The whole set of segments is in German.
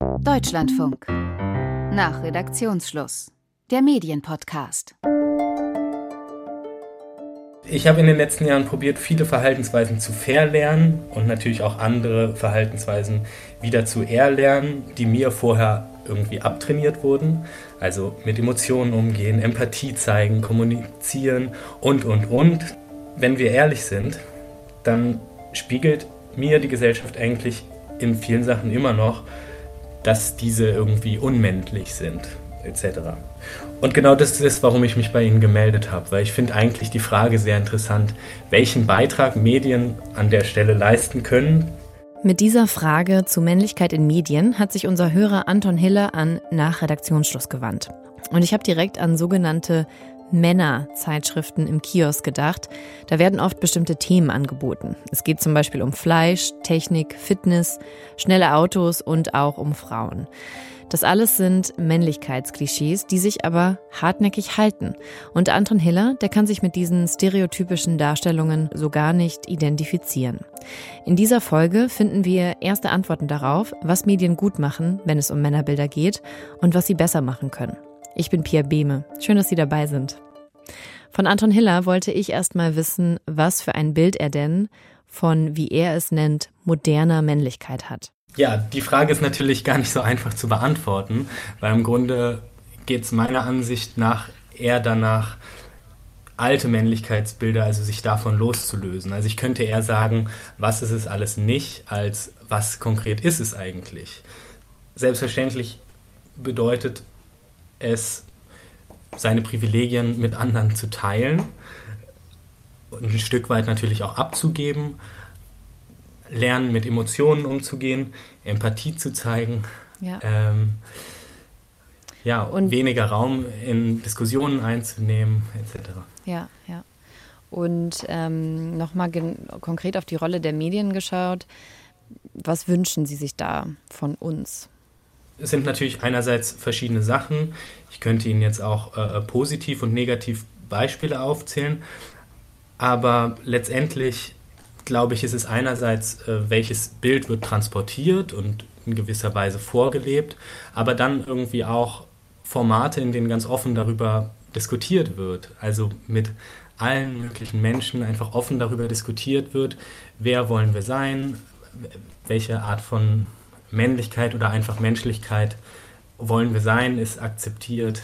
Deutschlandfunk. Nach Redaktionsschluss. Der Medienpodcast. Ich habe in den letzten Jahren probiert, viele Verhaltensweisen zu verlernen und natürlich auch andere Verhaltensweisen wieder zu erlernen, die mir vorher irgendwie abtrainiert wurden. Also mit Emotionen umgehen, Empathie zeigen, kommunizieren und, und, und. Wenn wir ehrlich sind, dann spiegelt mir die Gesellschaft eigentlich in vielen Sachen immer noch, dass diese irgendwie unmännlich sind, etc. Und genau das ist warum ich mich bei Ihnen gemeldet habe, weil ich finde eigentlich die Frage sehr interessant, welchen Beitrag Medien an der Stelle leisten können. Mit dieser Frage zu Männlichkeit in Medien hat sich unser Hörer Anton Hiller an nach Redaktionsschluss gewandt. Und ich habe direkt an sogenannte Männerzeitschriften im Kiosk gedacht. Da werden oft bestimmte Themen angeboten. Es geht zum Beispiel um Fleisch, Technik, Fitness, schnelle Autos und auch um Frauen. Das alles sind Männlichkeitsklischees, die sich aber hartnäckig halten. Und Anton Hiller, der kann sich mit diesen stereotypischen Darstellungen so gar nicht identifizieren. In dieser Folge finden wir erste Antworten darauf, was Medien gut machen, wenn es um Männerbilder geht und was sie besser machen können. Ich bin Pia Behme. Schön, dass Sie dabei sind. Von Anton Hiller wollte ich erst mal wissen, was für ein Bild er denn von, wie er es nennt, moderner Männlichkeit hat. Ja, die Frage ist natürlich gar nicht so einfach zu beantworten, weil im Grunde geht es meiner Ansicht nach eher danach, alte Männlichkeitsbilder, also sich davon loszulösen. Also ich könnte eher sagen, was ist es alles nicht, als was konkret ist es eigentlich. Selbstverständlich bedeutet es, seine Privilegien mit anderen zu teilen und ein Stück weit natürlich auch abzugeben, lernen mit Emotionen umzugehen, Empathie zu zeigen, ja, ähm, ja und weniger Raum in Diskussionen einzunehmen, etc. Ja, ja. Und ähm, nochmal konkret auf die Rolle der Medien geschaut. Was wünschen Sie sich da von uns? Es sind natürlich einerseits verschiedene Sachen. Ich könnte Ihnen jetzt auch äh, äh, positiv und negativ Beispiele aufzählen. Aber letztendlich, glaube ich, ist es einerseits, äh, welches Bild wird transportiert und in gewisser Weise vorgelebt, aber dann irgendwie auch Formate, in denen ganz offen darüber diskutiert wird. Also mit allen möglichen Menschen einfach offen darüber diskutiert wird, wer wollen wir sein, welche Art von Männlichkeit oder einfach Menschlichkeit wollen wir sein, ist akzeptiert.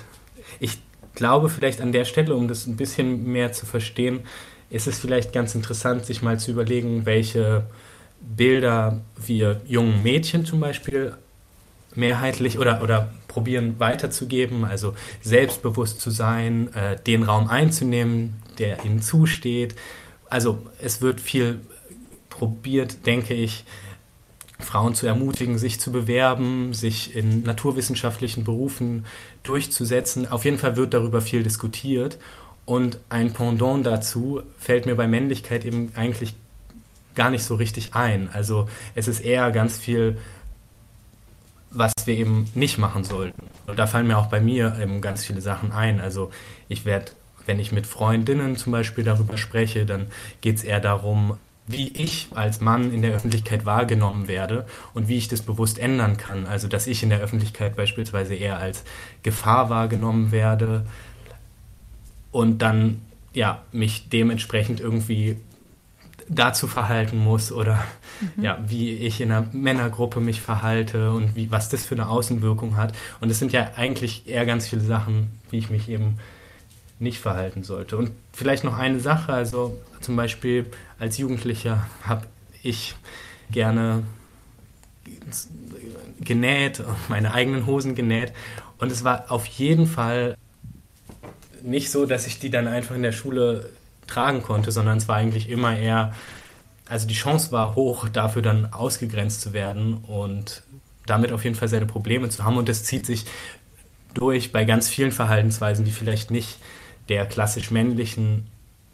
Ich glaube vielleicht an der Stelle, um das ein bisschen mehr zu verstehen, ist es vielleicht ganz interessant, sich mal zu überlegen, welche Bilder wir jungen Mädchen zum Beispiel mehrheitlich oder, oder probieren weiterzugeben, also selbstbewusst zu sein, äh, den Raum einzunehmen, der ihnen zusteht. Also es wird viel probiert, denke ich, Frauen zu ermutigen, sich zu bewerben, sich in naturwissenschaftlichen Berufen durchzusetzen. Auf jeden Fall wird darüber viel diskutiert. Und ein Pendant dazu fällt mir bei Männlichkeit eben eigentlich gar nicht so richtig ein. Also es ist eher ganz viel, was wir eben nicht machen sollten. Und da fallen mir auch bei mir eben ganz viele Sachen ein. Also ich werde, wenn ich mit Freundinnen zum Beispiel darüber spreche, dann geht es eher darum, wie ich als Mann in der Öffentlichkeit wahrgenommen werde und wie ich das bewusst ändern kann. Also dass ich in der Öffentlichkeit beispielsweise eher als Gefahr wahrgenommen werde und dann ja mich dementsprechend irgendwie dazu verhalten muss oder mhm. ja, wie ich in einer Männergruppe mich verhalte und wie, was das für eine Außenwirkung hat. Und es sind ja eigentlich eher ganz viele Sachen, wie ich mich eben nicht verhalten sollte. Und vielleicht noch eine Sache, also zum Beispiel als Jugendlicher habe ich gerne genäht, meine eigenen Hosen genäht. Und es war auf jeden Fall nicht so, dass ich die dann einfach in der Schule tragen konnte, sondern es war eigentlich immer eher, also die Chance war hoch, dafür dann ausgegrenzt zu werden und damit auf jeden Fall seine Probleme zu haben. Und das zieht sich durch bei ganz vielen Verhaltensweisen, die vielleicht nicht der klassisch männlichen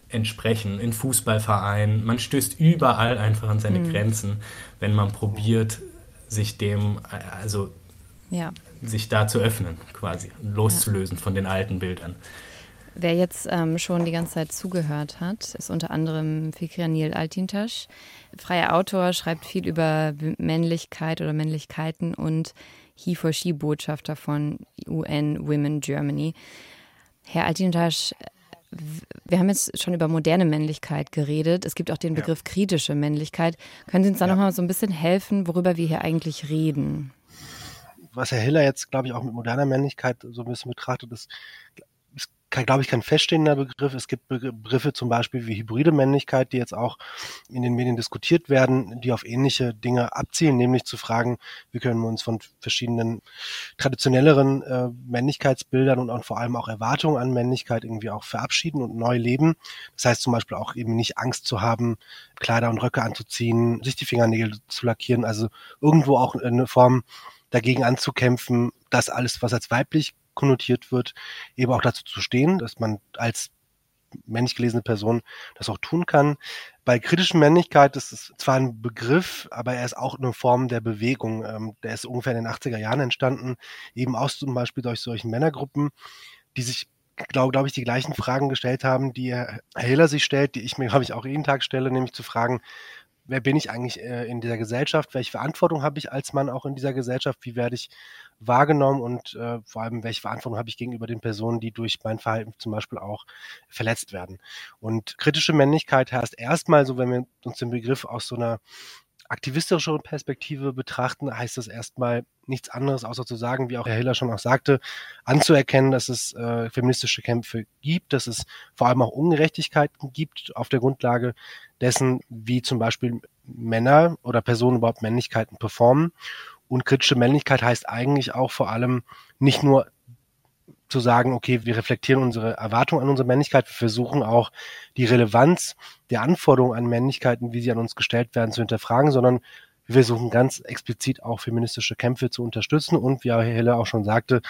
entsprechen, in Fußballvereinen. Man stößt überall einfach an seine mhm. Grenzen, wenn man probiert, sich dem, also ja. sich da zu öffnen, quasi, loszulösen ja. von den alten Bildern. Wer jetzt ähm, schon die ganze Zeit zugehört hat, ist unter anderem Fikranil Altintasch. Freier Autor, schreibt viel über Männlichkeit oder Männlichkeiten und He-for-She-Botschafter von UN Women Germany. Herr Altintasch, wir haben jetzt schon über moderne Männlichkeit geredet. Es gibt auch den Begriff ja. kritische Männlichkeit. Können Sie uns da ja. nochmal so ein bisschen helfen, worüber wir hier eigentlich reden? Was Herr Hiller jetzt, glaube ich, auch mit moderner Männlichkeit so ein bisschen betrachtet, ist, glaube ich, kein feststehender Begriff. Es gibt Begriffe zum Beispiel wie hybride Männlichkeit, die jetzt auch in den Medien diskutiert werden, die auf ähnliche Dinge abzielen, nämlich zu fragen, wie können wir uns von verschiedenen traditionelleren äh, Männlichkeitsbildern und, und vor allem auch Erwartungen an Männlichkeit irgendwie auch verabschieden und neu leben. Das heißt zum Beispiel auch eben nicht Angst zu haben, Kleider und Röcke anzuziehen, sich die Fingernägel zu lackieren, also irgendwo auch eine Form dagegen anzukämpfen, dass alles, was als weiblich konnotiert wird, eben auch dazu zu stehen, dass man als männlich gelesene Person das auch tun kann. Bei kritischen Männlichkeit ist es zwar ein Begriff, aber er ist auch eine Form der Bewegung. Ähm, der ist ungefähr in den 80er Jahren entstanden, eben aus zum Beispiel durch solchen Männergruppen, die sich glaube glaub ich, die gleichen Fragen gestellt haben, die Herr Hiller sich stellt, die ich mir, glaube ich, auch jeden Tag stelle, nämlich zu fragen, wer bin ich eigentlich äh, in dieser Gesellschaft, welche Verantwortung habe ich als Mann auch in dieser Gesellschaft, wie werde ich wahrgenommen? Und äh, vor allem, welche Verantwortung habe ich gegenüber den Personen, die durch mein Verhalten zum Beispiel auch verletzt werden. Und kritische Männlichkeit heißt erstmal so, wenn wir uns den Begriff aus so einer aktivistische Perspektive betrachten, heißt das erstmal nichts anderes, außer zu sagen, wie auch Herr Hiller schon auch sagte, anzuerkennen, dass es äh, feministische Kämpfe gibt, dass es vor allem auch Ungerechtigkeiten gibt auf der Grundlage dessen, wie zum Beispiel Männer oder Personen überhaupt Männlichkeiten performen. Und kritische Männlichkeit heißt eigentlich auch vor allem nicht nur zu sagen, okay, wir reflektieren unsere Erwartungen an unsere Männlichkeit, wir versuchen auch die Relevanz der Anforderungen an Männlichkeiten, wie sie an uns gestellt werden, zu hinterfragen, sondern wir versuchen ganz explizit auch feministische Kämpfe zu unterstützen und, wie Herr Helle auch schon sagte,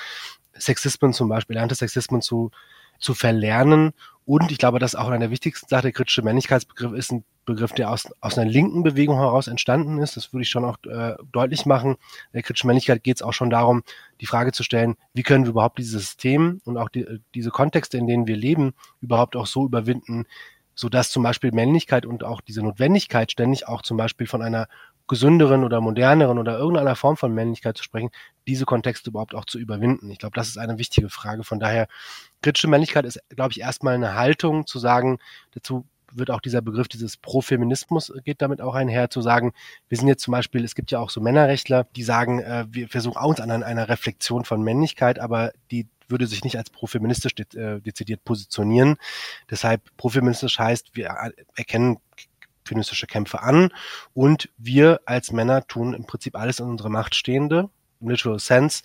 Sexismen zum Beispiel, lernte Sexismen zu, zu verlernen. Und ich glaube, das ist auch einer der wichtigsten Sachen, der kritische Männlichkeitsbegriff ist ein Begriff, der aus, aus einer linken Bewegung heraus entstanden ist. Das würde ich schon auch äh, deutlich machen. In der kritischen Männlichkeit geht es auch schon darum, die Frage zu stellen, wie können wir überhaupt dieses System und auch die, diese Kontexte, in denen wir leben, überhaupt auch so überwinden, so dass zum Beispiel Männlichkeit und auch diese Notwendigkeit ständig auch zum Beispiel von einer gesünderen oder moderneren oder irgendeiner Form von Männlichkeit zu sprechen, diese Kontexte überhaupt auch zu überwinden. Ich glaube, das ist eine wichtige Frage. Von daher, kritische Männlichkeit ist, glaube ich, erstmal eine Haltung zu sagen, dazu wird auch dieser Begriff dieses Profeminismus geht damit auch einher, zu sagen, wir sind jetzt zum Beispiel, es gibt ja auch so Männerrechtler, die sagen, äh, wir versuchen auch uns an einer Reflexion von Männlichkeit, aber die würde sich nicht als profeministisch de äh, dezidiert positionieren. Deshalb profeministisch heißt, wir erkennen feministische Kämpfe an und wir als Männer tun im Prinzip alles in unserer Macht Stehende, literal sense,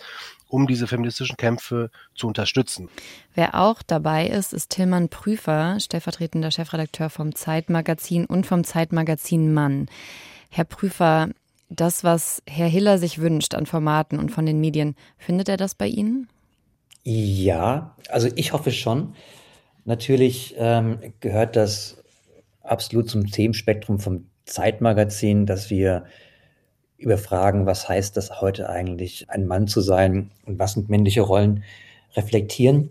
um diese feministischen Kämpfe zu unterstützen. Wer auch dabei ist, ist Tilman Prüfer, stellvertretender Chefredakteur vom Zeitmagazin und vom Zeitmagazin Mann. Herr Prüfer, das, was Herr Hiller sich wünscht an Formaten und von den Medien, findet er das bei Ihnen? Ja, also ich hoffe schon. Natürlich ähm, gehört das absolut zum Themenspektrum vom Zeitmagazin, dass wir über Fragen, was heißt das heute eigentlich, ein Mann zu sein und was sind männliche Rollen, reflektieren.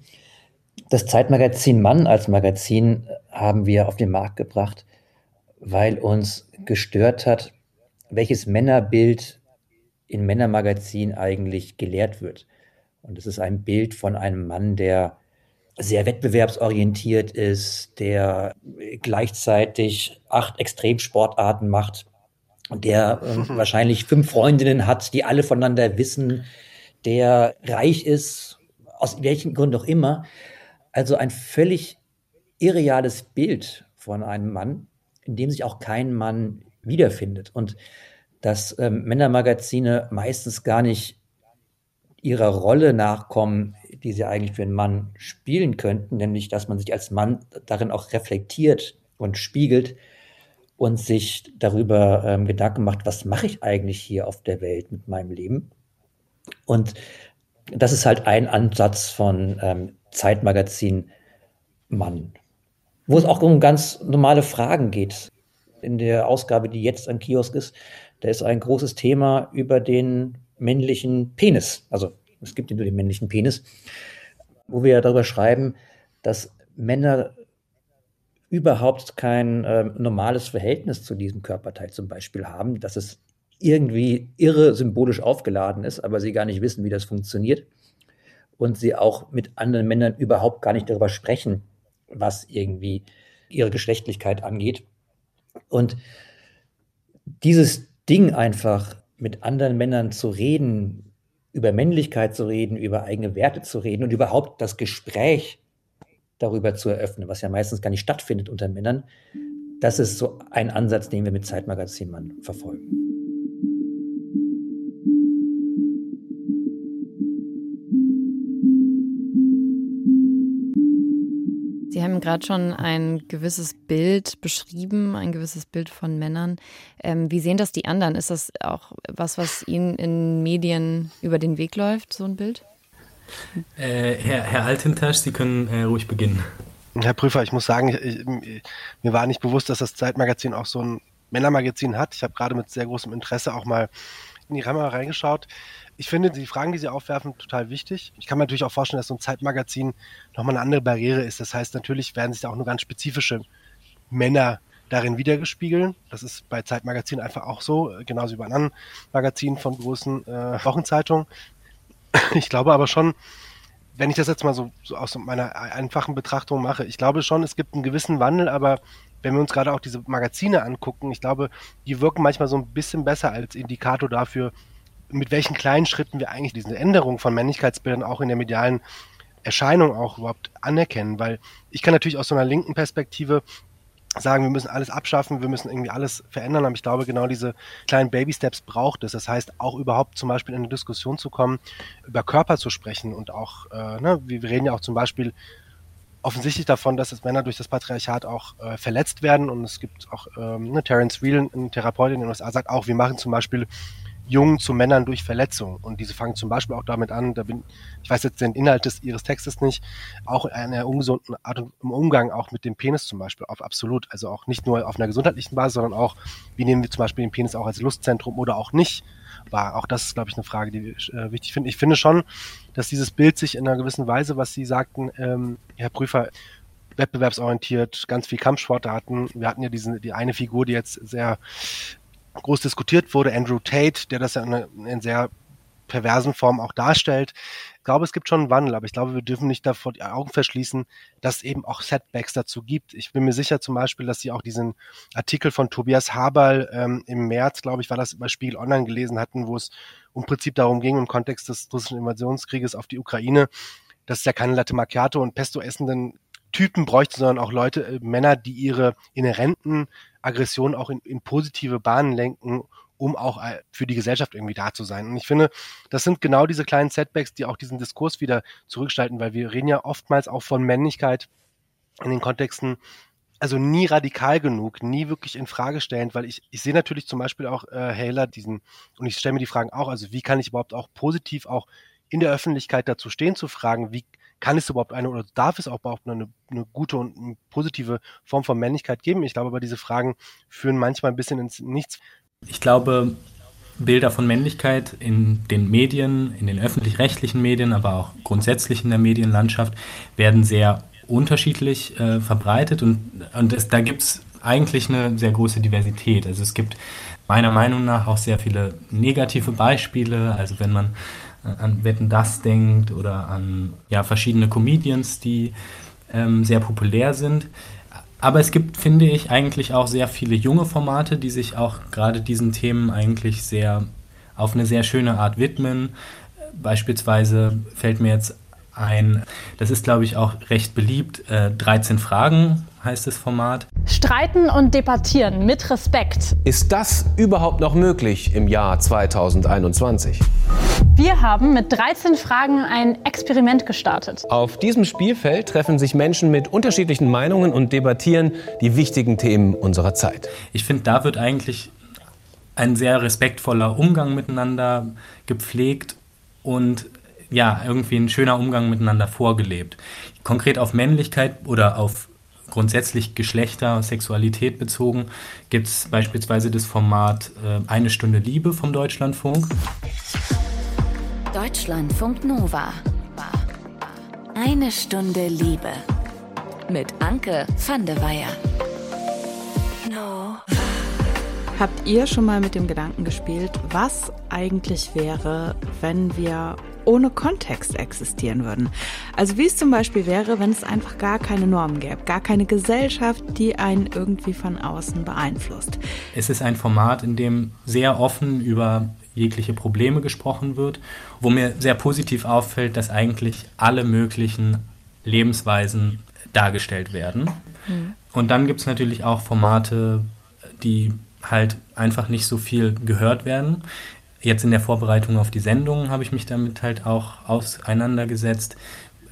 Das Zeitmagazin Mann als Magazin haben wir auf den Markt gebracht, weil uns gestört hat, welches Männerbild in Männermagazin eigentlich gelehrt wird. Und es ist ein Bild von einem Mann, der sehr wettbewerbsorientiert ist, der gleichzeitig acht Extremsportarten macht, der äh, wahrscheinlich fünf Freundinnen hat, die alle voneinander wissen, der reich ist, aus welchem Grund auch immer. Also ein völlig irreales Bild von einem Mann, in dem sich auch kein Mann wiederfindet. Und dass ähm, Männermagazine meistens gar nicht ihrer Rolle nachkommen, die sie eigentlich für einen Mann spielen könnten, nämlich dass man sich als Mann darin auch reflektiert und spiegelt, und sich darüber ähm, Gedanken macht, was mache ich eigentlich hier auf der Welt mit meinem Leben? Und das ist halt ein Ansatz von ähm, Zeitmagazin Mann, wo es auch um ganz normale Fragen geht. In der Ausgabe, die jetzt am Kiosk ist, da ist ein großes Thema über den männlichen Penis. Also es gibt nur den männlichen Penis, wo wir darüber schreiben, dass Männer überhaupt kein äh, normales Verhältnis zu diesem Körperteil zum Beispiel haben, dass es irgendwie irre symbolisch aufgeladen ist, aber sie gar nicht wissen, wie das funktioniert und sie auch mit anderen Männern überhaupt gar nicht darüber sprechen, was irgendwie ihre Geschlechtlichkeit angeht. Und dieses Ding einfach mit anderen Männern zu reden, über Männlichkeit zu reden, über eigene Werte zu reden und überhaupt das Gespräch darüber zu eröffnen, was ja meistens gar nicht stattfindet unter Männern, das ist so ein Ansatz, den wir mit Zeitmagazin verfolgen. Sie haben gerade schon ein gewisses Bild beschrieben, ein gewisses Bild von Männern. Ähm, wie sehen das die anderen? Ist das auch was, was Ihnen in Medien über den Weg läuft, so ein Bild? Äh, Herr, Herr Altentasch, Sie können äh, ruhig beginnen. Herr Prüfer, ich muss sagen, ich, mir war nicht bewusst, dass das Zeitmagazin auch so ein Männermagazin hat. Ich habe gerade mit sehr großem Interesse auch mal in die Kamera reingeschaut ich finde die Fragen, die Sie aufwerfen, total wichtig. Ich kann mir natürlich auch vorstellen, dass so ein Zeitmagazin nochmal eine andere Barriere ist. Das heißt, natürlich werden sich da auch nur ganz spezifische Männer darin wiedergespiegeln. Das ist bei Zeitmagazinen einfach auch so, genauso wie bei anderen Magazinen von großen äh, Wochenzeitungen. Ich glaube aber schon, wenn ich das jetzt mal so, so aus meiner einfachen Betrachtung mache, ich glaube schon, es gibt einen gewissen Wandel, aber wenn wir uns gerade auch diese Magazine angucken, ich glaube, die wirken manchmal so ein bisschen besser als Indikator dafür, mit welchen kleinen Schritten wir eigentlich diese Änderung von Männlichkeitsbildern auch in der medialen Erscheinung auch überhaupt anerkennen, weil ich kann natürlich aus so einer linken Perspektive sagen, wir müssen alles abschaffen, wir müssen irgendwie alles verändern, aber ich glaube, genau diese kleinen Baby-Steps braucht es. Das heißt, auch überhaupt zum Beispiel in eine Diskussion zu kommen, über Körper zu sprechen und auch, äh, ne, wir reden ja auch zum Beispiel offensichtlich davon, dass Männer durch das Patriarchat auch äh, verletzt werden und es gibt auch, ähm, ne, Terence Real, ein Therapeut in den USA, sagt auch, wir machen zum Beispiel Jungen zu Männern durch Verletzung. Und diese fangen zum Beispiel auch damit an, da bin, ich weiß jetzt den Inhalt des, ihres Textes nicht, auch in einer ungesunden Art im Umgang auch mit dem Penis zum Beispiel, auf absolut. Also auch nicht nur auf einer gesundheitlichen Basis, sondern auch, wie nehmen wir zum Beispiel den Penis auch als Lustzentrum oder auch nicht war. Auch das ist, glaube ich, eine Frage, die ich äh, wichtig finde. Ich finde schon, dass dieses Bild sich in einer gewissen Weise, was Sie sagten, ähm, Herr Prüfer, wettbewerbsorientiert, ganz viel Kampfsportarten. Wir hatten ja diese, die eine Figur, die jetzt sehr groß diskutiert wurde, Andrew Tate, der das ja in, in sehr perversen Form auch darstellt. Ich glaube, es gibt schon einen Wandel, aber ich glaube, wir dürfen nicht davor die Augen verschließen, dass es eben auch Setbacks dazu gibt. Ich bin mir sicher zum Beispiel, dass Sie auch diesen Artikel von Tobias Haberl ähm, im März, glaube ich, war das bei Spiegel Online gelesen hatten, wo es im Prinzip darum ging, im Kontext des russischen Invasionskrieges auf die Ukraine, dass es ja keine Latte Macchiato und Pesto essenden Typen bräuchte, sondern auch Leute, äh, Männer, die ihre inhärenten Aggression auch in, in positive Bahnen lenken, um auch äh, für die Gesellschaft irgendwie da zu sein. Und ich finde, das sind genau diese kleinen Setbacks, die auch diesen Diskurs wieder zurückgestalten, weil wir reden ja oftmals auch von Männlichkeit in den Kontexten, also nie radikal genug, nie wirklich in Frage stellend, weil ich, ich sehe natürlich zum Beispiel auch äh, Hailer diesen, und ich stelle mir die Fragen auch, also wie kann ich überhaupt auch positiv auch in der Öffentlichkeit dazu stehen zu fragen, wie kann es überhaupt eine oder darf es auch überhaupt eine, eine gute und eine positive Form von Männlichkeit geben? Ich glaube aber, diese Fragen führen manchmal ein bisschen ins Nichts. Ich glaube, Bilder von Männlichkeit in den Medien, in den öffentlich-rechtlichen Medien, aber auch grundsätzlich in der Medienlandschaft werden sehr unterschiedlich äh, verbreitet und, und es, da gibt es eigentlich eine sehr große Diversität. Also es gibt meiner Meinung nach auch sehr viele negative Beispiele. Also wenn man an Wetten das denkt oder an ja, verschiedene Comedians, die ähm, sehr populär sind. Aber es gibt, finde ich, eigentlich auch sehr viele junge Formate, die sich auch gerade diesen Themen eigentlich sehr auf eine sehr schöne Art widmen. Beispielsweise fällt mir jetzt ein, das ist, glaube ich, auch recht beliebt, äh, 13 Fragen heißt das Format. Streiten und debattieren mit Respekt. Ist das überhaupt noch möglich im Jahr 2021? Wir haben mit 13 Fragen ein Experiment gestartet. Auf diesem Spielfeld treffen sich Menschen mit unterschiedlichen Meinungen und debattieren die wichtigen Themen unserer Zeit. Ich finde, da wird eigentlich ein sehr respektvoller Umgang miteinander gepflegt und ja, irgendwie ein schöner Umgang miteinander vorgelebt. Konkret auf Männlichkeit oder auf grundsätzlich Geschlechter, Sexualität bezogen, gibt es beispielsweise das Format äh, Eine Stunde Liebe vom Deutschlandfunk. Deutschlandfunk Nova. Eine Stunde Liebe. mit Anke van der Weyer. No. Habt ihr schon mal mit dem Gedanken gespielt, was eigentlich wäre, wenn wir ohne Kontext existieren würden? Also wie es zum Beispiel wäre, wenn es einfach gar keine Normen gäbe, gar keine Gesellschaft, die einen irgendwie von außen beeinflusst. Es ist ein Format, in dem sehr offen über jegliche Probleme gesprochen wird, wo mir sehr positiv auffällt, dass eigentlich alle möglichen Lebensweisen dargestellt werden. Mhm. Und dann gibt es natürlich auch Formate, die halt einfach nicht so viel gehört werden. Jetzt in der Vorbereitung auf die Sendung habe ich mich damit halt auch auseinandergesetzt.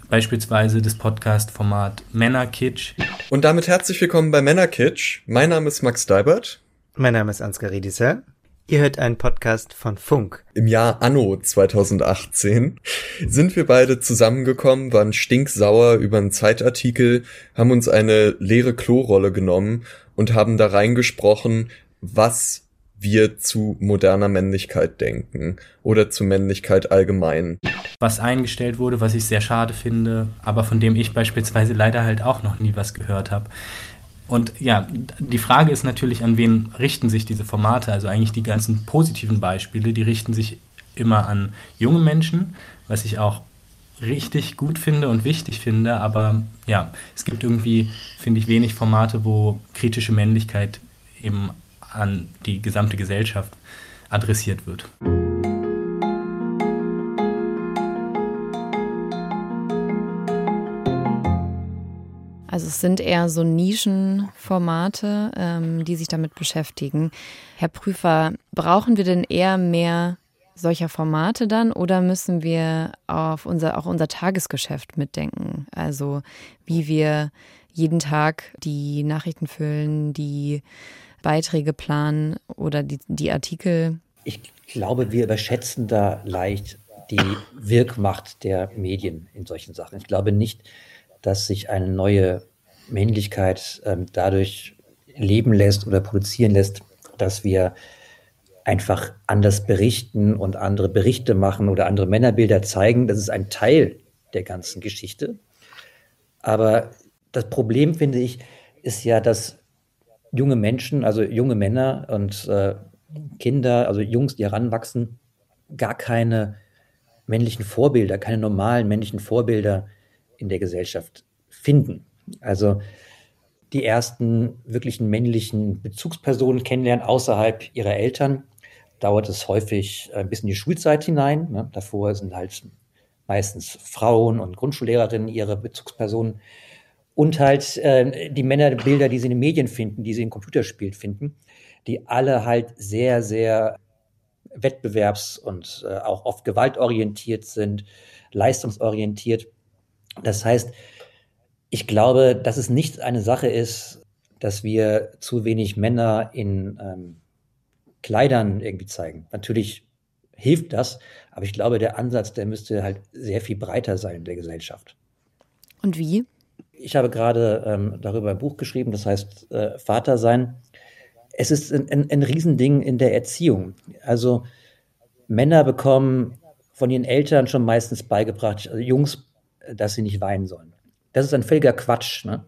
Beispielsweise das Podcast-Format Männerkitsch. Und damit herzlich willkommen bei Männerkitsch. Mein Name ist Max Deibert. Mein Name ist Ansgar Riedisser. Ihr hört einen Podcast von Funk. Im Jahr Anno 2018 sind wir beide zusammengekommen, waren stinksauer über einen Zeitartikel, haben uns eine leere Klorolle genommen und haben da reingesprochen, was wir zu moderner Männlichkeit denken oder zu Männlichkeit allgemein. Was eingestellt wurde, was ich sehr schade finde, aber von dem ich beispielsweise leider halt auch noch nie was gehört habe. Und ja, die Frage ist natürlich, an wen richten sich diese Formate? Also eigentlich die ganzen positiven Beispiele, die richten sich immer an junge Menschen, was ich auch richtig gut finde und wichtig finde. Aber ja, es gibt irgendwie, finde ich, wenig Formate, wo kritische Männlichkeit eben an die gesamte Gesellschaft adressiert wird. Also es sind eher so Nischenformate, ähm, die sich damit beschäftigen. Herr Prüfer, brauchen wir denn eher mehr solcher Formate dann oder müssen wir auf unser, auch unser Tagesgeschäft mitdenken? Also wie wir jeden Tag die Nachrichten füllen, die Beiträge planen oder die, die Artikel? Ich glaube, wir überschätzen da leicht die Wirkmacht der Medien in solchen Sachen. Ich glaube nicht, dass sich eine neue Männlichkeit ähm, dadurch leben lässt oder produzieren lässt, dass wir einfach anders berichten und andere Berichte machen oder andere Männerbilder zeigen. Das ist ein Teil der ganzen Geschichte. Aber das Problem, finde ich, ist ja, dass junge Menschen, also junge Männer und äh, Kinder, also Jungs, die heranwachsen, gar keine männlichen Vorbilder, keine normalen männlichen Vorbilder in der Gesellschaft finden. Also die ersten wirklichen männlichen Bezugspersonen kennenlernen außerhalb ihrer Eltern, dauert es häufig ein bisschen die Schulzeit hinein. Ne? Davor sind halt meistens Frauen und Grundschullehrerinnen ihre Bezugspersonen. Und halt äh, die Männerbilder, die sie in den Medien finden, die sie in Computerspielen finden, die alle halt sehr, sehr wettbewerbs- und äh, auch oft gewaltorientiert sind, leistungsorientiert. Das heißt, ich glaube, dass es nicht eine Sache ist, dass wir zu wenig Männer in ähm, Kleidern irgendwie zeigen. Natürlich hilft das, aber ich glaube, der Ansatz, der müsste halt sehr viel breiter sein in der Gesellschaft. Und wie? Ich habe gerade ähm, darüber ein Buch geschrieben, das heißt äh, Vater sein. Es ist ein, ein, ein Riesending in der Erziehung. Also Männer bekommen von ihren Eltern schon meistens beigebracht, also Jungs, dass sie nicht weinen sollen. Das ist ein völliger Quatsch, ne?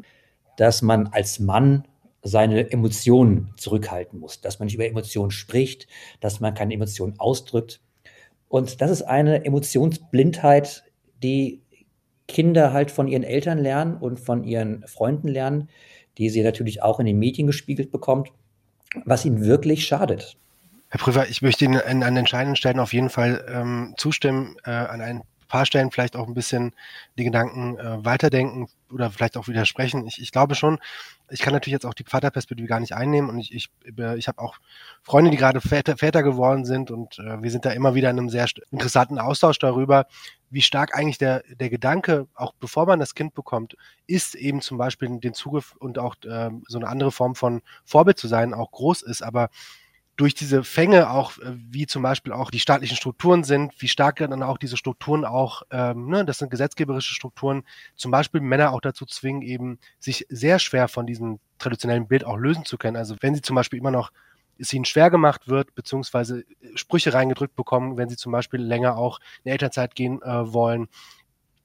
dass man als Mann seine Emotionen zurückhalten muss, dass man nicht über Emotionen spricht, dass man keine Emotionen ausdrückt. Und das ist eine Emotionsblindheit, die Kinder halt von ihren Eltern lernen und von ihren Freunden lernen, die sie natürlich auch in den Medien gespiegelt bekommt, was ihnen wirklich schadet. Herr Prüfer, ich möchte Ihnen an, an entscheidenden Stellen auf jeden Fall ähm, zustimmen, äh, an ein paar Stellen vielleicht auch ein bisschen die Gedanken äh, weiterdenken oder vielleicht auch widersprechen. Ich, ich glaube schon, ich kann natürlich jetzt auch die Vaterperspektive gar nicht einnehmen und ich, ich, ich habe auch Freunde, die gerade Väter, Väter geworden sind und äh, wir sind da immer wieder in einem sehr interessanten Austausch darüber, wie stark eigentlich der, der Gedanke, auch bevor man das Kind bekommt, ist eben zum Beispiel den Zugriff und auch äh, so eine andere Form von Vorbild zu sein, auch groß ist. Aber durch diese Fänge auch, äh, wie zum Beispiel auch die staatlichen Strukturen sind, wie stark dann auch diese Strukturen auch, ähm, ne, das sind gesetzgeberische Strukturen, zum Beispiel Männer auch dazu zwingen, eben sich sehr schwer von diesem traditionellen Bild auch lösen zu können. Also wenn sie zum Beispiel immer noch es ihnen schwer gemacht wird, beziehungsweise Sprüche reingedrückt bekommen, wenn sie zum Beispiel länger auch in Elternzeit gehen äh, wollen,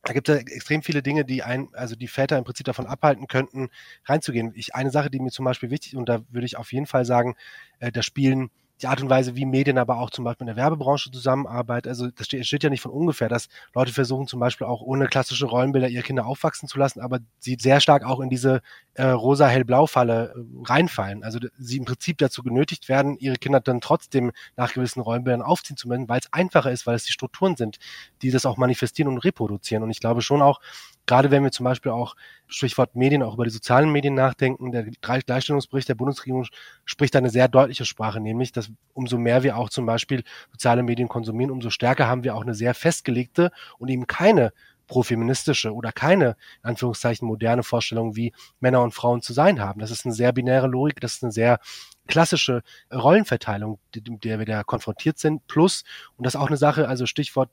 da gibt es ja extrem viele Dinge, die ein, also die Väter im Prinzip davon abhalten könnten, reinzugehen. Ich, eine Sache, die mir zum Beispiel wichtig, und da würde ich auf jeden Fall sagen, äh, da spielen die Art und Weise, wie Medien aber auch zum Beispiel in der Werbebranche zusammenarbeiten. Also das steht, steht ja nicht von ungefähr, dass Leute versuchen zum Beispiel auch ohne klassische Rollenbilder ihre Kinder aufwachsen zu lassen, aber sie sehr stark auch in diese äh, rosa-hell-blau-Falle äh, reinfallen. Also sie im Prinzip dazu genötigt werden, ihre Kinder dann trotzdem nach gewissen Rollenbildern aufziehen zu müssen, weil es einfacher ist, weil es die Strukturen sind, die das auch manifestieren und reproduzieren. Und ich glaube schon auch, gerade wenn wir zum Beispiel auch, Stichwort Medien, auch über die sozialen Medien nachdenken, der Gleichstellungsbericht der Bundesregierung spricht eine sehr deutliche Sprache, nämlich, dass umso mehr wir auch zum Beispiel soziale Medien konsumieren, umso stärker haben wir auch eine sehr festgelegte und eben keine profeministische oder keine, in Anführungszeichen, moderne Vorstellung, wie Männer und Frauen zu sein haben. Das ist eine sehr binäre Logik, das ist eine sehr klassische Rollenverteilung, mit der wir da konfrontiert sind. Plus, und das ist auch eine Sache, also Stichwort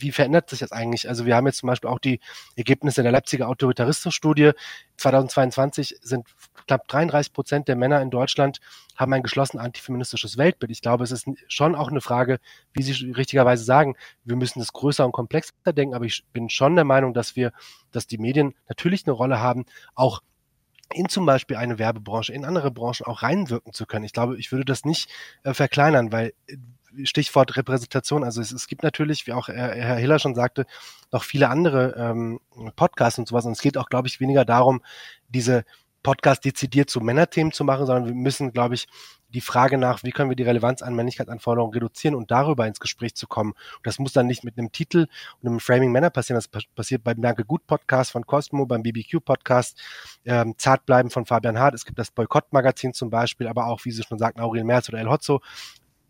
wie verändert sich das eigentlich? Also wir haben jetzt zum Beispiel auch die Ergebnisse der Leipziger Autoritarismusstudie. 2022 sind knapp 33 Prozent der Männer in Deutschland haben ein geschlossen antifeministisches Weltbild. Ich glaube, es ist schon auch eine Frage, wie Sie richtigerweise sagen, wir müssen das größer und komplexer denken, aber ich bin schon der Meinung, dass wir, dass die Medien natürlich eine Rolle haben, auch in zum Beispiel eine Werbebranche, in andere Branchen auch reinwirken zu können. Ich glaube, ich würde das nicht äh, verkleinern, weil äh, Stichwort Repräsentation. Also es, es gibt natürlich, wie auch Herr, Hiller schon sagte, noch viele andere ähm, Podcasts und sowas. Und es geht auch, glaube ich, weniger darum, diese Podcast dezidiert zu Männerthemen zu machen, sondern wir müssen, glaube ich, die Frage nach, wie können wir die Relevanz an Männlichkeitsanforderungen reduzieren und darüber ins Gespräch zu kommen. Und das muss dann nicht mit einem Titel und einem Framing Männer passieren. Das passiert beim Danke Gut Podcast von Cosmo, beim BBQ Podcast, ähm, Zartbleiben von Fabian Hart. Es gibt das Boykott Magazin zum Beispiel, aber auch, wie Sie schon sagten, Aurel Merz oder El Hotzo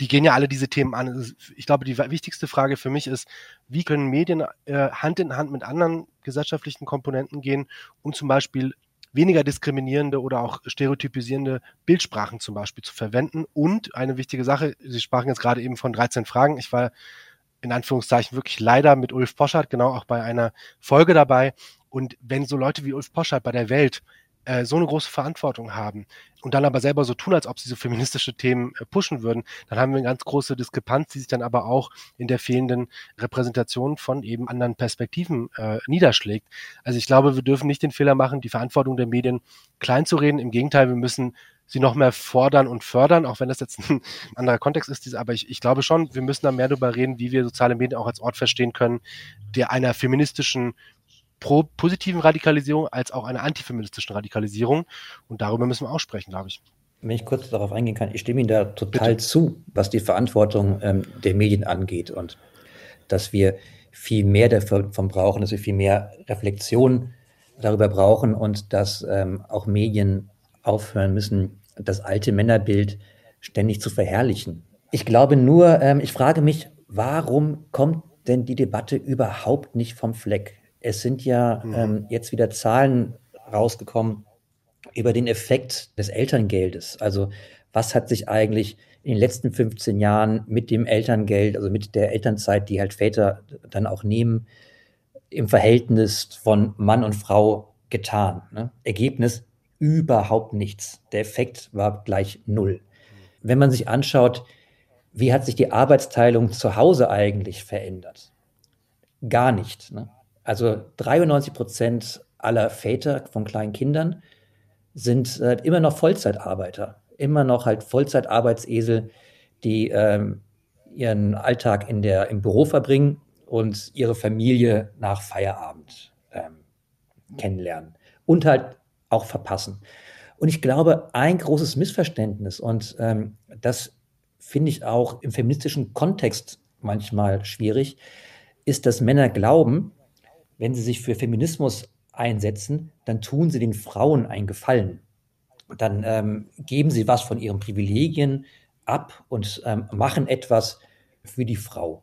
die gehen ja alle diese Themen an. Ich glaube, die wichtigste Frage für mich ist, wie können Medien äh, Hand in Hand mit anderen gesellschaftlichen Komponenten gehen, um zum Beispiel weniger diskriminierende oder auch stereotypisierende Bildsprachen zum Beispiel zu verwenden. Und eine wichtige Sache, Sie sprachen jetzt gerade eben von 13 Fragen. Ich war in Anführungszeichen wirklich leider mit Ulf Poschardt genau auch bei einer Folge dabei. Und wenn so Leute wie Ulf Poschardt bei der Welt äh, so eine große Verantwortung haben und dann aber selber so tun, als ob sie so feministische Themen äh, pushen würden, dann haben wir eine ganz große Diskrepanz, die sich dann aber auch in der fehlenden Repräsentation von eben anderen Perspektiven äh, niederschlägt. Also ich glaube, wir dürfen nicht den Fehler machen, die Verantwortung der Medien klein zu reden. Im Gegenteil, wir müssen sie noch mehr fordern und fördern, auch wenn das jetzt ein anderer Kontext ist. Aber ich, ich glaube schon, wir müssen da mehr darüber reden, wie wir soziale Medien auch als Ort verstehen können, der einer feministischen pro positiven Radikalisierung als auch einer antifeministischen Radikalisierung. Und darüber müssen wir auch sprechen, glaube ich. Wenn ich kurz darauf eingehen kann, ich stimme Ihnen da total Bitte. zu, was die Verantwortung ähm, der Medien angeht und dass wir viel mehr davon brauchen, dass wir viel mehr Reflexion darüber brauchen und dass ähm, auch Medien aufhören müssen, das alte Männerbild ständig zu verherrlichen. Ich glaube nur, ähm, ich frage mich, warum kommt denn die Debatte überhaupt nicht vom Fleck? Es sind ja mhm. ähm, jetzt wieder Zahlen rausgekommen über den Effekt des Elterngeldes. Also was hat sich eigentlich in den letzten 15 Jahren mit dem Elterngeld, also mit der Elternzeit, die halt Väter dann auch nehmen, im Verhältnis von Mann und Frau getan. Ne? Ergebnis überhaupt nichts. Der Effekt war gleich null. Wenn man sich anschaut, wie hat sich die Arbeitsteilung zu Hause eigentlich verändert? Gar nicht. Ne? Also 93 Prozent aller Väter von kleinen Kindern sind äh, immer noch Vollzeitarbeiter, immer noch halt Vollzeitarbeitsesel, die ähm, ihren Alltag in der, im Büro verbringen und ihre Familie nach Feierabend ähm, kennenlernen und halt auch verpassen. Und ich glaube, ein großes Missverständnis, und ähm, das finde ich auch im feministischen Kontext manchmal schwierig, ist, dass Männer glauben, wenn sie sich für Feminismus einsetzen, dann tun sie den Frauen einen Gefallen. Dann ähm, geben sie was von ihren Privilegien ab und ähm, machen etwas für die Frau.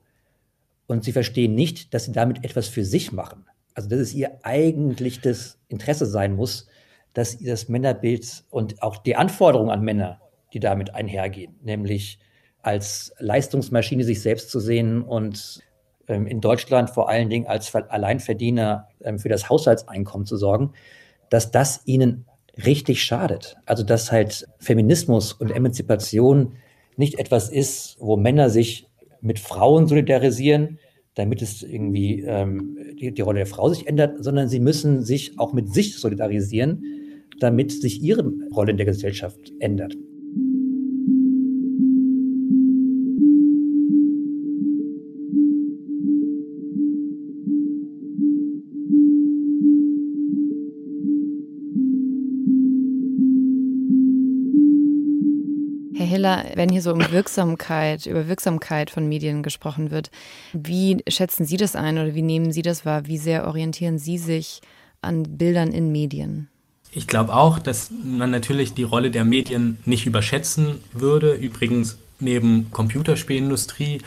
Und sie verstehen nicht, dass sie damit etwas für sich machen. Also dass es ihr eigentliches Interesse sein muss, dass das Männerbild und auch die Anforderungen an Männer, die damit einhergehen, nämlich als Leistungsmaschine sich selbst zu sehen und in Deutschland vor allen Dingen als Alleinverdiener ähm, für das Haushaltseinkommen zu sorgen, dass das ihnen richtig schadet. Also dass halt Feminismus und Emanzipation nicht etwas ist, wo Männer sich mit Frauen solidarisieren, damit es irgendwie ähm, die, die Rolle der Frau sich ändert, sondern sie müssen sich auch mit sich solidarisieren, damit sich ihre Rolle in der Gesellschaft ändert. Hiller, wenn hier so um Wirksamkeit, über Wirksamkeit von Medien gesprochen wird, wie schätzen Sie das ein oder wie nehmen Sie das wahr? Wie sehr orientieren Sie sich an Bildern in Medien? Ich glaube auch, dass man natürlich die Rolle der Medien nicht überschätzen würde. Übrigens neben Computerspielindustrie,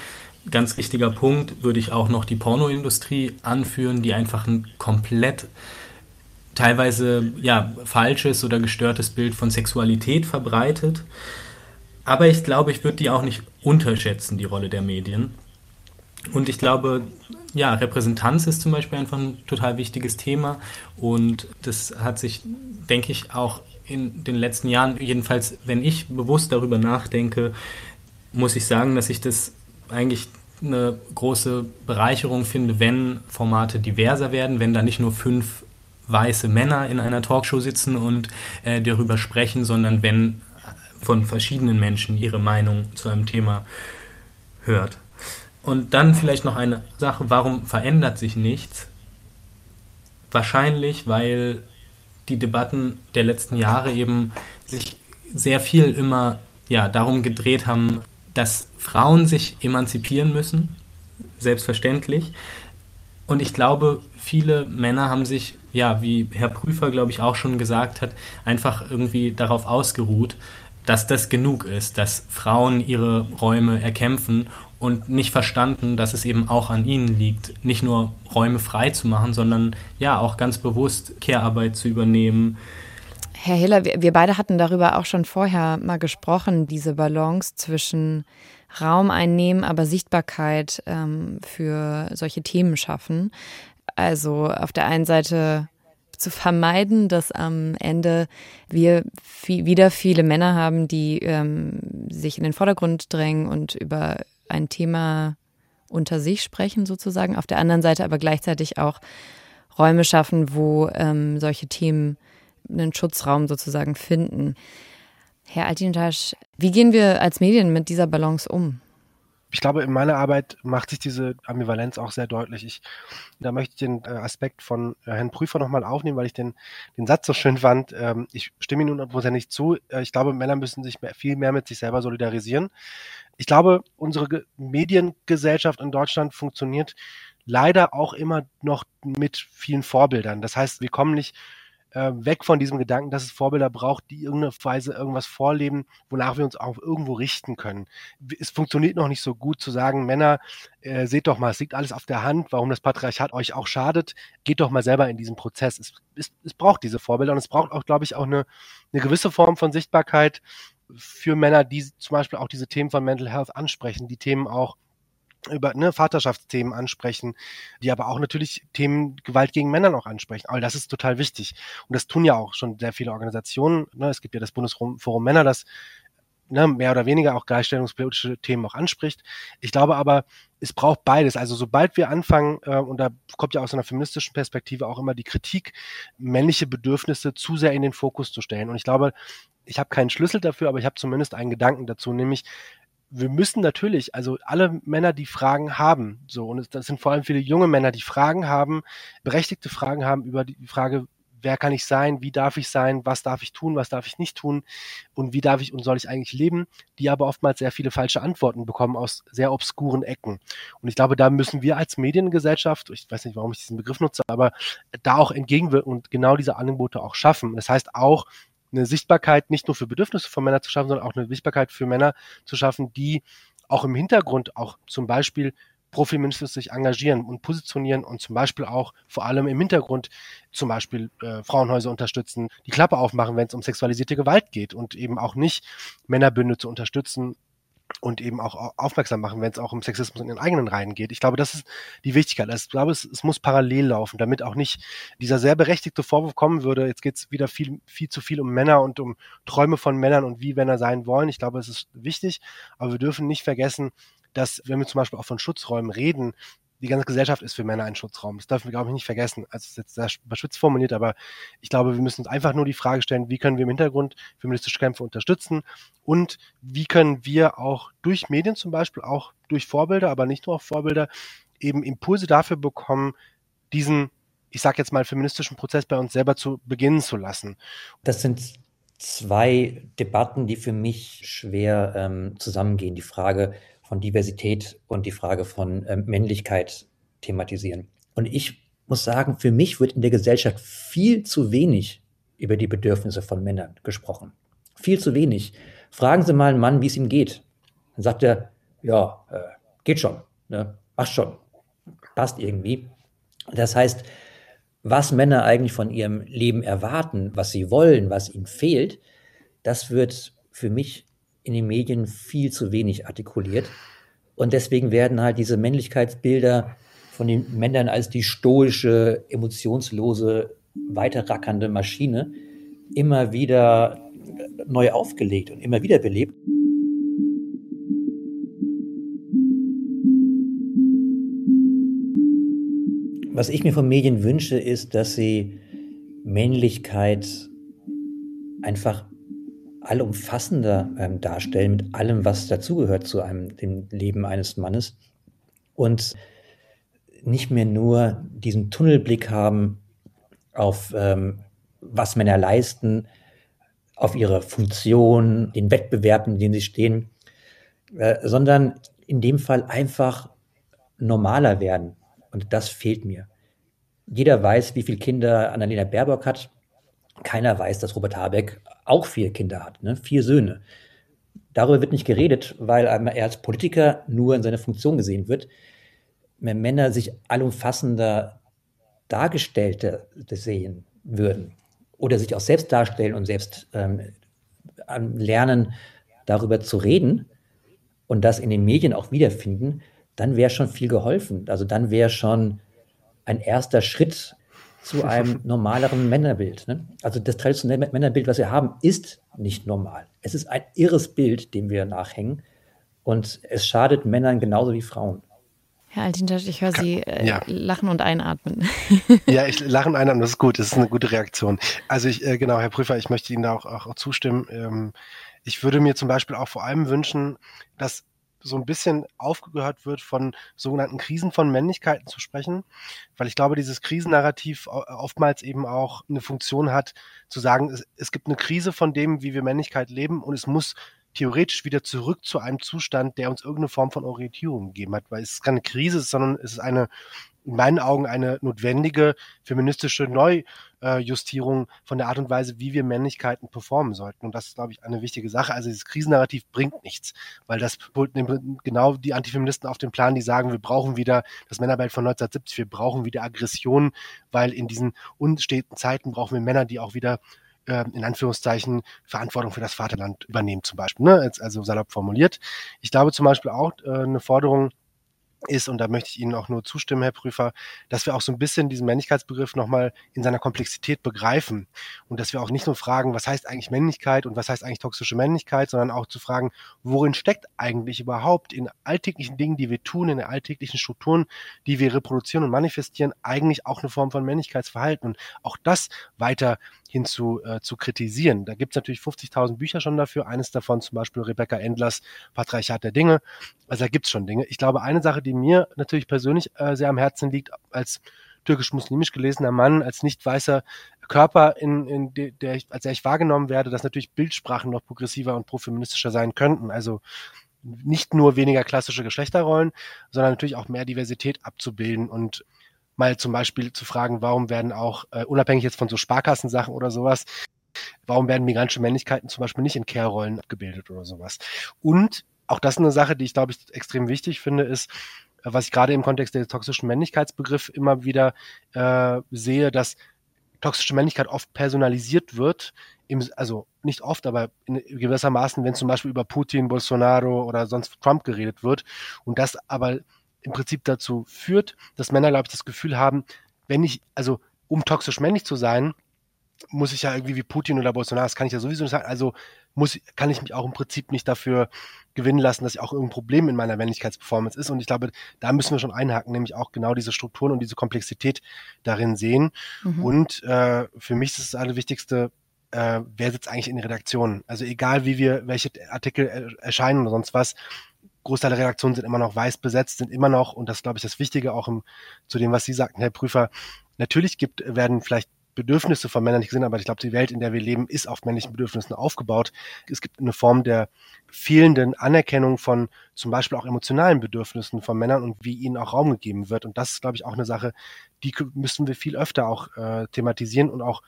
ganz wichtiger Punkt, würde ich auch noch die Pornoindustrie anführen, die einfach ein komplett teilweise ja falsches oder gestörtes Bild von Sexualität verbreitet. Aber ich glaube, ich würde die auch nicht unterschätzen, die Rolle der Medien. Und ich glaube, ja, Repräsentanz ist zum Beispiel einfach ein total wichtiges Thema. Und das hat sich, denke ich, auch in den letzten Jahren, jedenfalls, wenn ich bewusst darüber nachdenke, muss ich sagen, dass ich das eigentlich eine große Bereicherung finde, wenn Formate diverser werden, wenn da nicht nur fünf weiße Männer in einer Talkshow sitzen und äh, darüber sprechen, sondern wenn von verschiedenen Menschen ihre Meinung zu einem Thema hört. Und dann vielleicht noch eine Sache, warum verändert sich nichts? Wahrscheinlich, weil die Debatten der letzten Jahre eben sich sehr viel immer ja, darum gedreht haben, dass Frauen sich emanzipieren müssen, selbstverständlich. Und ich glaube, viele Männer haben sich, ja, wie Herr Prüfer, glaube ich, auch schon gesagt hat, einfach irgendwie darauf ausgeruht, dass das genug ist, dass Frauen ihre Räume erkämpfen und nicht verstanden, dass es eben auch an ihnen liegt, nicht nur Räume frei zu machen, sondern ja auch ganz bewusst Care-Arbeit zu übernehmen. Herr Hiller, wir beide hatten darüber auch schon vorher mal gesprochen, diese Balance zwischen Raum einnehmen, aber Sichtbarkeit ähm, für solche Themen schaffen. Also auf der einen Seite zu vermeiden, dass am Ende wir viel, wieder viele Männer haben, die ähm, sich in den Vordergrund drängen und über ein Thema unter sich sprechen sozusagen. Auf der anderen Seite aber gleichzeitig auch Räume schaffen, wo ähm, solche Themen einen Schutzraum sozusagen finden. Herr Altintasch, wie gehen wir als Medien mit dieser Balance um? Ich glaube, in meiner Arbeit macht sich diese Ambivalenz auch sehr deutlich. Ich, da möchte ich den äh, Aspekt von äh, Herrn Prüfer nochmal aufnehmen, weil ich den, den Satz so schön fand. Ähm, ich stimme Ihnen hundertprozentig zu. Äh, ich glaube, Männer müssen sich mehr, viel mehr mit sich selber solidarisieren. Ich glaube, unsere Ge Mediengesellschaft in Deutschland funktioniert leider auch immer noch mit vielen Vorbildern. Das heißt, wir kommen nicht äh, weg von diesem Gedanken, dass es Vorbilder braucht, die irgendeine Weise irgendwas vorleben, wonach wir uns auch irgendwo richten können. Es funktioniert noch nicht so gut zu sagen, Männer, äh, seht doch mal, es liegt alles auf der Hand, warum das Patriarchat euch auch schadet, geht doch mal selber in diesen Prozess. Es, es, es braucht diese Vorbilder und es braucht auch, glaube ich, auch eine, eine gewisse Form von Sichtbarkeit für Männer, die zum Beispiel auch diese Themen von Mental Health ansprechen, die Themen auch über ne, Vaterschaftsthemen ansprechen, die aber auch natürlich Themen Gewalt gegen Männer noch ansprechen. Aber das ist total wichtig. Und das tun ja auch schon sehr viele Organisationen. Ne? Es gibt ja das Bundesforum Männer, das ne, mehr oder weniger auch gleichstellungspolitische Themen auch anspricht. Ich glaube aber, es braucht beides. Also sobald wir anfangen, äh, und da kommt ja aus einer feministischen Perspektive auch immer die Kritik, männliche Bedürfnisse zu sehr in den Fokus zu stellen. Und ich glaube, ich habe keinen Schlüssel dafür, aber ich habe zumindest einen Gedanken dazu, nämlich wir müssen natürlich, also alle Männer, die Fragen haben, so, und das sind vor allem viele junge Männer, die Fragen haben, berechtigte Fragen haben über die Frage, wer kann ich sein, wie darf ich sein, was darf ich tun, was darf ich nicht tun und wie darf ich und soll ich eigentlich leben, die aber oftmals sehr viele falsche Antworten bekommen aus sehr obskuren Ecken. Und ich glaube, da müssen wir als Mediengesellschaft, ich weiß nicht, warum ich diesen Begriff nutze, aber da auch entgegenwirken und genau diese Angebote auch schaffen. Das heißt auch, eine Sichtbarkeit nicht nur für Bedürfnisse von Männern zu schaffen, sondern auch eine Sichtbarkeit für Männer zu schaffen, die auch im Hintergrund auch zum Beispiel profeministisch sich engagieren und positionieren und zum Beispiel auch vor allem im Hintergrund zum Beispiel äh, Frauenhäuser unterstützen, die Klappe aufmachen, wenn es um sexualisierte Gewalt geht und eben auch nicht Männerbünde zu unterstützen und eben auch aufmerksam machen, wenn es auch um Sexismus in den eigenen Reihen geht. Ich glaube, das ist die Wichtigkeit. Also ich glaube, es, es muss parallel laufen, damit auch nicht dieser sehr berechtigte Vorwurf kommen würde, jetzt geht es wieder viel, viel zu viel um Männer und um Träume von Männern und wie Männer sein wollen. Ich glaube, es ist wichtig, aber wir dürfen nicht vergessen, dass, wenn wir zum Beispiel auch von Schutzräumen reden, die ganze Gesellschaft ist für Männer ein Schutzraum. Das dürfen wir, glaube ich, nicht vergessen. Also es ist jetzt sehr überspitzt formuliert, aber ich glaube, wir müssen uns einfach nur die Frage stellen, wie können wir im Hintergrund feministische Kämpfe unterstützen und wie können wir auch durch Medien zum Beispiel, auch durch Vorbilder, aber nicht nur auf Vorbilder, eben Impulse dafür bekommen, diesen, ich sage jetzt mal, feministischen Prozess bei uns selber zu beginnen zu lassen. Das sind zwei Debatten, die für mich schwer ähm, zusammengehen. Die Frage, von Diversität und die Frage von ähm, Männlichkeit thematisieren. Und ich muss sagen, für mich wird in der Gesellschaft viel zu wenig über die Bedürfnisse von Männern gesprochen. Viel zu wenig. Fragen Sie mal einen Mann, wie es ihm geht. Dann sagt er, ja, äh, geht schon, ne? macht schon, passt irgendwie. Das heißt, was Männer eigentlich von ihrem Leben erwarten, was sie wollen, was ihnen fehlt, das wird für mich in den Medien viel zu wenig artikuliert. Und deswegen werden halt diese Männlichkeitsbilder von den Männern als die stoische, emotionslose, weiterrackernde Maschine immer wieder neu aufgelegt und immer wieder belebt. Was ich mir von Medien wünsche, ist, dass sie Männlichkeit einfach allumfassender ähm, darstellen, mit allem, was dazugehört zu einem, dem Leben eines Mannes. Und nicht mehr nur diesen Tunnelblick haben auf, ähm, was Männer leisten, auf ihre Funktion, den Wettbewerb, in dem sie stehen, äh, sondern in dem Fall einfach normaler werden. Und das fehlt mir. Jeder weiß, wie viele Kinder Annalena Baerbock hat. Keiner weiß, dass Robert Habeck auch vier Kinder hat, ne? vier Söhne. Darüber wird nicht geredet, weil er als Politiker nur in seiner Funktion gesehen wird. Wenn Männer sich allumfassender dargestellt sehen würden oder sich auch selbst darstellen und selbst ähm, lernen, darüber zu reden und das in den Medien auch wiederfinden, dann wäre schon viel geholfen. Also dann wäre schon ein erster Schritt zu einem normaleren Männerbild. Ne? Also das traditionelle Männerbild, was wir haben, ist nicht normal. Es ist ein irres Bild, dem wir nachhängen. Und es schadet Männern genauso wie Frauen. Herr Altintasch, ich höre Sie äh, ja. lachen und einatmen. ja, ich lache und einatmen, das ist gut, das ist eine gute Reaktion. Also ich, äh, genau, Herr Prüfer, ich möchte Ihnen da auch, auch, auch zustimmen. Ähm, ich würde mir zum Beispiel auch vor allem wünschen, dass so ein bisschen aufgehört wird, von sogenannten Krisen von Männlichkeiten zu sprechen, weil ich glaube, dieses Krisennarrativ oftmals eben auch eine Funktion hat, zu sagen, es, es gibt eine Krise von dem, wie wir Männlichkeit leben und es muss theoretisch wieder zurück zu einem Zustand, der uns irgendeine Form von Orientierung gegeben hat, weil es keine Krise ist, sondern es ist eine in meinen Augen eine notwendige feministische Neujustierung von der Art und Weise, wie wir Männlichkeiten performen sollten. Und das ist, glaube ich, eine wichtige Sache. Also dieses Krisennarrativ bringt nichts, weil das genau die Antifeministen auf den Plan, die sagen, wir brauchen wieder das Männerbild von 1970, wir brauchen wieder Aggression, weil in diesen unsteten Zeiten brauchen wir Männer, die auch wieder ähm, in Anführungszeichen Verantwortung für das Vaterland übernehmen zum Beispiel, ne? also salopp formuliert. Ich glaube zum Beispiel auch äh, eine Forderung, ist, und da möchte ich Ihnen auch nur zustimmen, Herr Prüfer, dass wir auch so ein bisschen diesen Männlichkeitsbegriff nochmal in seiner Komplexität begreifen. Und dass wir auch nicht nur fragen, was heißt eigentlich Männlichkeit und was heißt eigentlich toxische Männlichkeit, sondern auch zu fragen, worin steckt eigentlich überhaupt in alltäglichen Dingen, die wir tun, in den alltäglichen Strukturen, die wir reproduzieren und manifestieren, eigentlich auch eine Form von Männlichkeitsverhalten? Und auch das weiter hin zu, äh, zu kritisieren. Da gibt es natürlich 50.000 Bücher schon dafür, eines davon zum Beispiel Rebecca Endlers Patriarchat der Dinge. Also da gibt es schon Dinge. Ich glaube, eine Sache, die mir natürlich persönlich äh, sehr am Herzen liegt, als türkisch-muslimisch gelesener Mann, als nicht weißer Körper, in, in de, der ich, als der ich wahrgenommen werde, dass natürlich Bildsprachen noch progressiver und profeministischer sein könnten. Also nicht nur weniger klassische Geschlechterrollen, sondern natürlich auch mehr Diversität abzubilden und mal zum Beispiel zu fragen, warum werden auch, äh, unabhängig jetzt von so Sparkassensachen oder sowas, warum werden migrantische Männlichkeiten zum Beispiel nicht in Care-Rollen abgebildet oder sowas. Und auch das ist eine Sache, die ich glaube ich extrem wichtig finde, ist, äh, was ich gerade im Kontext der toxischen Männlichkeitsbegriff immer wieder äh, sehe, dass toxische Männlichkeit oft personalisiert wird, im, also nicht oft, aber in gewissermaßen, wenn zum Beispiel über Putin, Bolsonaro oder sonst Trump geredet wird und das aber im Prinzip dazu führt, dass Männer, glaube ich, das Gefühl haben, wenn ich, also um toxisch männlich zu sein, muss ich ja irgendwie wie Putin oder Bolsonaro, das kann ich ja sowieso nicht sagen. Also muss, kann ich mich auch im Prinzip nicht dafür gewinnen lassen, dass ich auch irgendein Problem in meiner Männlichkeitsperformance ist. Und ich glaube, da müssen wir schon einhaken, nämlich auch genau diese Strukturen und diese Komplexität darin sehen. Mhm. Und äh, für mich ist das Allerwichtigste, äh, wer sitzt eigentlich in den Redaktionen? Also egal, wie wir, welche Artikel erscheinen oder sonst was, Großteil der Redaktionen sind immer noch weiß besetzt, sind immer noch, und das glaube ich das Wichtige auch im, zu dem, was Sie sagten, Herr Prüfer, natürlich gibt, werden vielleicht Bedürfnisse von Männern nicht gesehen, aber ich glaube, die Welt, in der wir leben, ist auf männlichen Bedürfnissen aufgebaut. Es gibt eine Form der fehlenden Anerkennung von zum Beispiel auch emotionalen Bedürfnissen von Männern und wie ihnen auch Raum gegeben wird. Und das ist, glaube ich, auch eine Sache, die müssen wir viel öfter auch äh, thematisieren und auch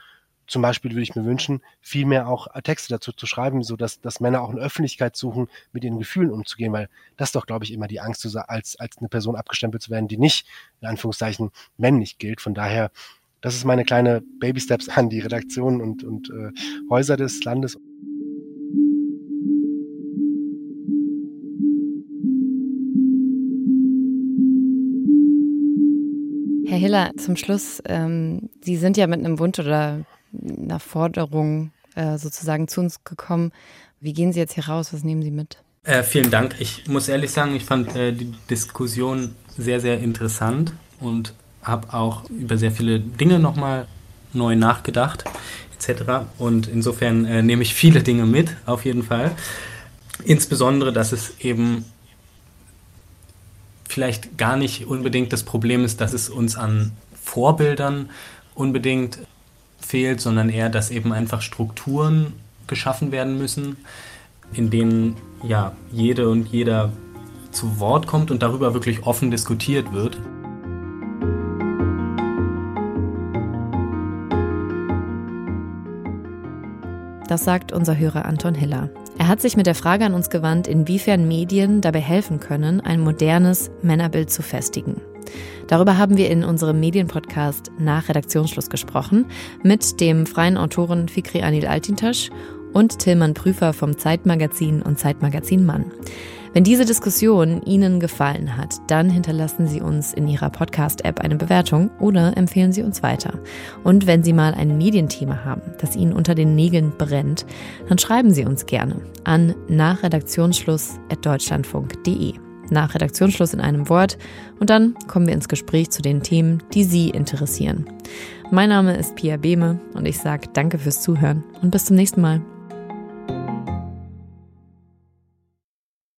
zum Beispiel würde ich mir wünschen, viel mehr auch Texte dazu zu schreiben, so dass, dass Männer auch eine Öffentlichkeit suchen, mit ihren Gefühlen umzugehen, weil das ist doch, glaube ich, immer die Angst, als, als eine Person abgestempelt zu werden, die nicht, in Anführungszeichen, männlich gilt. Von daher, das ist meine kleine Baby Steps an die Redaktionen und, und äh, Häuser des Landes. Herr Hiller, zum Schluss, ähm, Sie sind ja mit einem Wunsch oder einer Forderung äh, sozusagen zu uns gekommen. Wie gehen Sie jetzt hier raus? Was nehmen Sie mit? Äh, vielen Dank. Ich muss ehrlich sagen, ich fand äh, die Diskussion sehr, sehr interessant und habe auch über sehr viele Dinge nochmal neu nachgedacht etc. Und insofern äh, nehme ich viele Dinge mit, auf jeden Fall. Insbesondere, dass es eben vielleicht gar nicht unbedingt das Problem ist, dass es uns an Vorbildern unbedingt fehlt, sondern eher, dass eben einfach Strukturen geschaffen werden müssen, in denen ja jede und jeder zu Wort kommt und darüber wirklich offen diskutiert wird. Das sagt unser Hörer Anton Hiller. Er hat sich mit der Frage an uns gewandt, inwiefern Medien dabei helfen können, ein modernes Männerbild zu festigen. Darüber haben wir in unserem Medienpodcast nach Redaktionsschluss gesprochen mit dem freien Autoren Fikri Anil Altintasch und Tilman Prüfer vom Zeitmagazin und Zeitmagazin Mann. Wenn diese Diskussion Ihnen gefallen hat, dann hinterlassen Sie uns in Ihrer Podcast-App eine Bewertung oder empfehlen Sie uns weiter. Und wenn Sie mal ein Medienthema haben, das Ihnen unter den Nägeln brennt, dann schreiben Sie uns gerne an nachredaktionsschluss.deutschlandfunk.de nach Redaktionsschluss in einem Wort und dann kommen wir ins Gespräch zu den Themen, die Sie interessieren. Mein Name ist Pia Behme und ich sage danke fürs Zuhören und bis zum nächsten Mal.